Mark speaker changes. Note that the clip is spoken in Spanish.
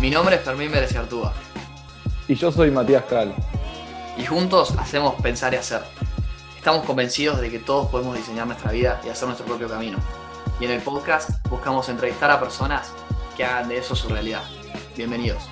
Speaker 1: Mi nombre es Fermín Pérez Artúa.
Speaker 2: Y yo soy Matías Cal.
Speaker 1: Y juntos hacemos pensar y hacer. Estamos convencidos de que todos podemos diseñar nuestra vida y hacer nuestro propio camino. Y en el podcast buscamos entrevistar a personas que hagan de eso su realidad. Bienvenidos.